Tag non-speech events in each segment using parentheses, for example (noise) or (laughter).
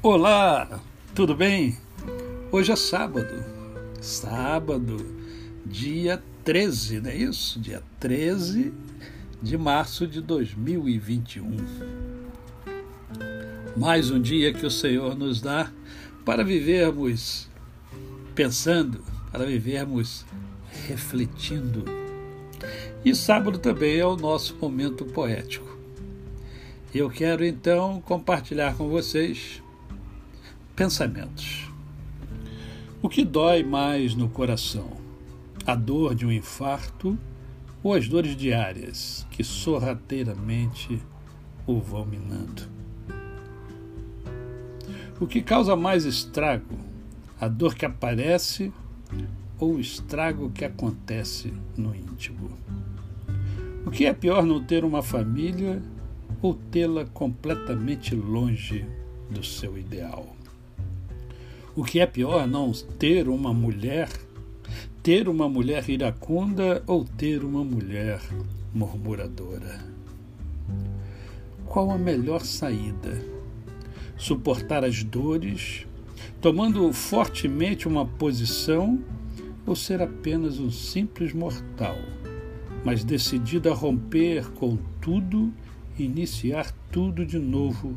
Olá, tudo bem? Hoje é sábado, sábado, dia 13, não é isso? Dia 13 de março de 2021. Mais um dia que o Senhor nos dá para vivermos pensando, para vivermos refletindo. E sábado também é o nosso momento poético. Eu quero então compartilhar com vocês Pensamentos. O que dói mais no coração? A dor de um infarto ou as dores diárias que sorrateiramente o vão minando? O que causa mais estrago? A dor que aparece ou o estrago que acontece no íntimo? O que é pior não ter uma família ou tê-la completamente longe do seu ideal? O que é pior, não ter uma mulher, ter uma mulher iracunda ou ter uma mulher murmuradora. Qual a melhor saída? Suportar as dores, tomando fortemente uma posição ou ser apenas um simples mortal, mas decidido a romper com tudo e iniciar tudo de novo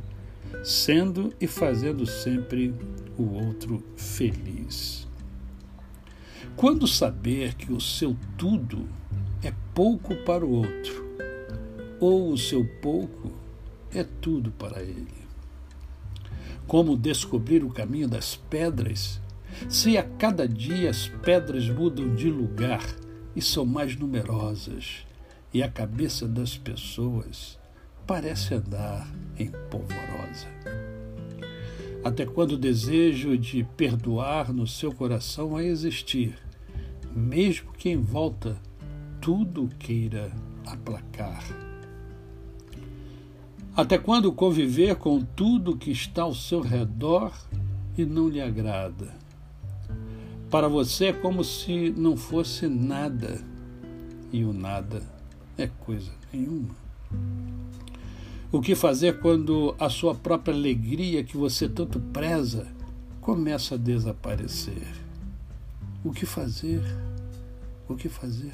sendo e fazendo sempre o outro feliz. Quando saber que o seu tudo é pouco para o outro, ou o seu pouco é tudo para ele? Como descobrir o caminho das pedras, se a cada dia as pedras mudam de lugar e são mais numerosas, e a cabeça das pessoas parece andar em polvorosa. Até quando o desejo de perdoar no seu coração a existir, mesmo que em volta tudo queira aplacar? Até quando conviver com tudo que está ao seu redor e não lhe agrada? Para você é como se não fosse nada, e o nada é coisa nenhuma. O que fazer quando a sua própria alegria que você tanto preza começa a desaparecer? O que fazer? O que fazer?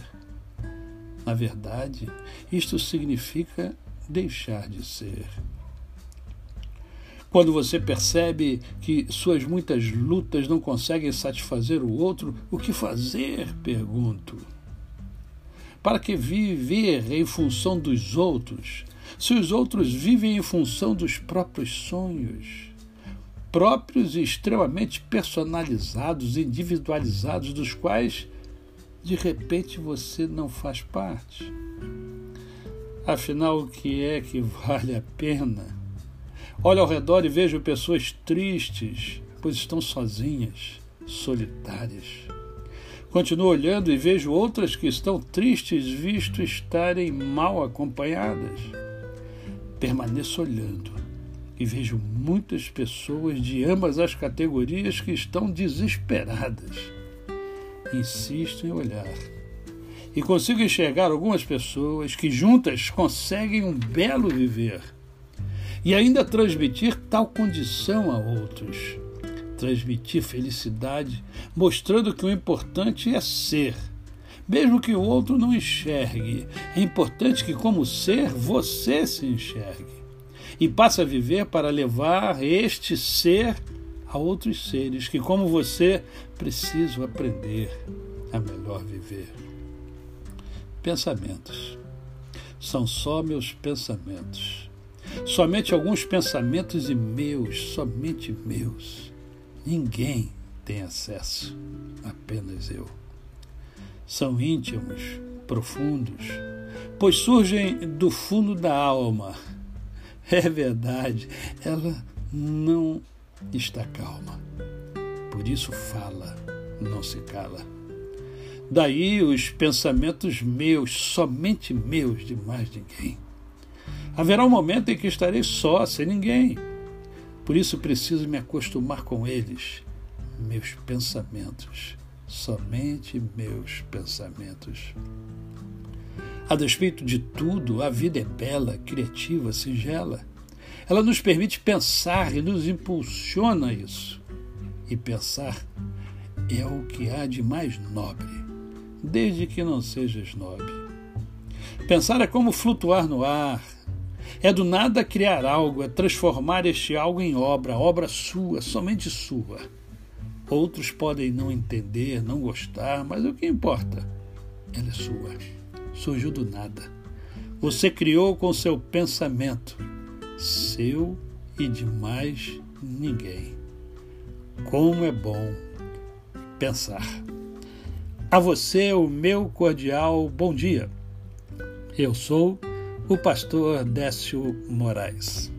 Na verdade, isto significa deixar de ser. Quando você percebe que suas muitas lutas não conseguem satisfazer o outro, o que fazer? Pergunto. Para que viver em função dos outros se os outros vivem em função dos próprios sonhos, próprios e extremamente personalizados, individualizados, dos quais de repente você não faz parte? Afinal, o que é que vale a pena? Olho ao redor e vejo pessoas tristes, pois estão sozinhas, solitárias. Continuo olhando e vejo outras que estão tristes, visto estarem mal acompanhadas permaneço olhando e vejo muitas pessoas de ambas as categorias que estão desesperadas. Insisto em olhar e consigo enxergar algumas pessoas que juntas conseguem um belo viver e ainda transmitir tal condição a outros. Transmitir felicidade, mostrando que o importante é ser mesmo que o outro não enxergue. É importante que, como ser, você se enxergue e passe a viver para levar este ser a outros seres que, como você, precisam aprender a melhor viver. Pensamentos. São só meus pensamentos. Somente alguns pensamentos e meus, somente meus. Ninguém tem acesso, apenas eu são íntimos, profundos, pois surgem do fundo da alma. (laughs) É verdade, ela não está calma. Por isso fala, não se cala. Daí os pensamentos meus, somente meus, de mais ninguém. Haverá um momento em que estarei só, sem ninguém. Por isso preciso me acostumar com eles, meus pensamentos somente meus pensamentos. A despeito de tudo, a vida é bela, criativa, singela. Ela nos permite pensar e nos impulsiona isso. E pensar é o que há de mais nobre, desde que não seja snob. Pensar é como flutuar no ar, é do nada criar algo, é transformar este algo em obra, obra sua, somente sua. Outros podem não entender, não gostar, mas o que importa? Ela é sua. Surgiu do nada. Você criou com seu pensamento, seu e de mais ninguém. Como é bom pensar. A você o meu cordial bom dia. Eu sou o pastor Décio Moraes.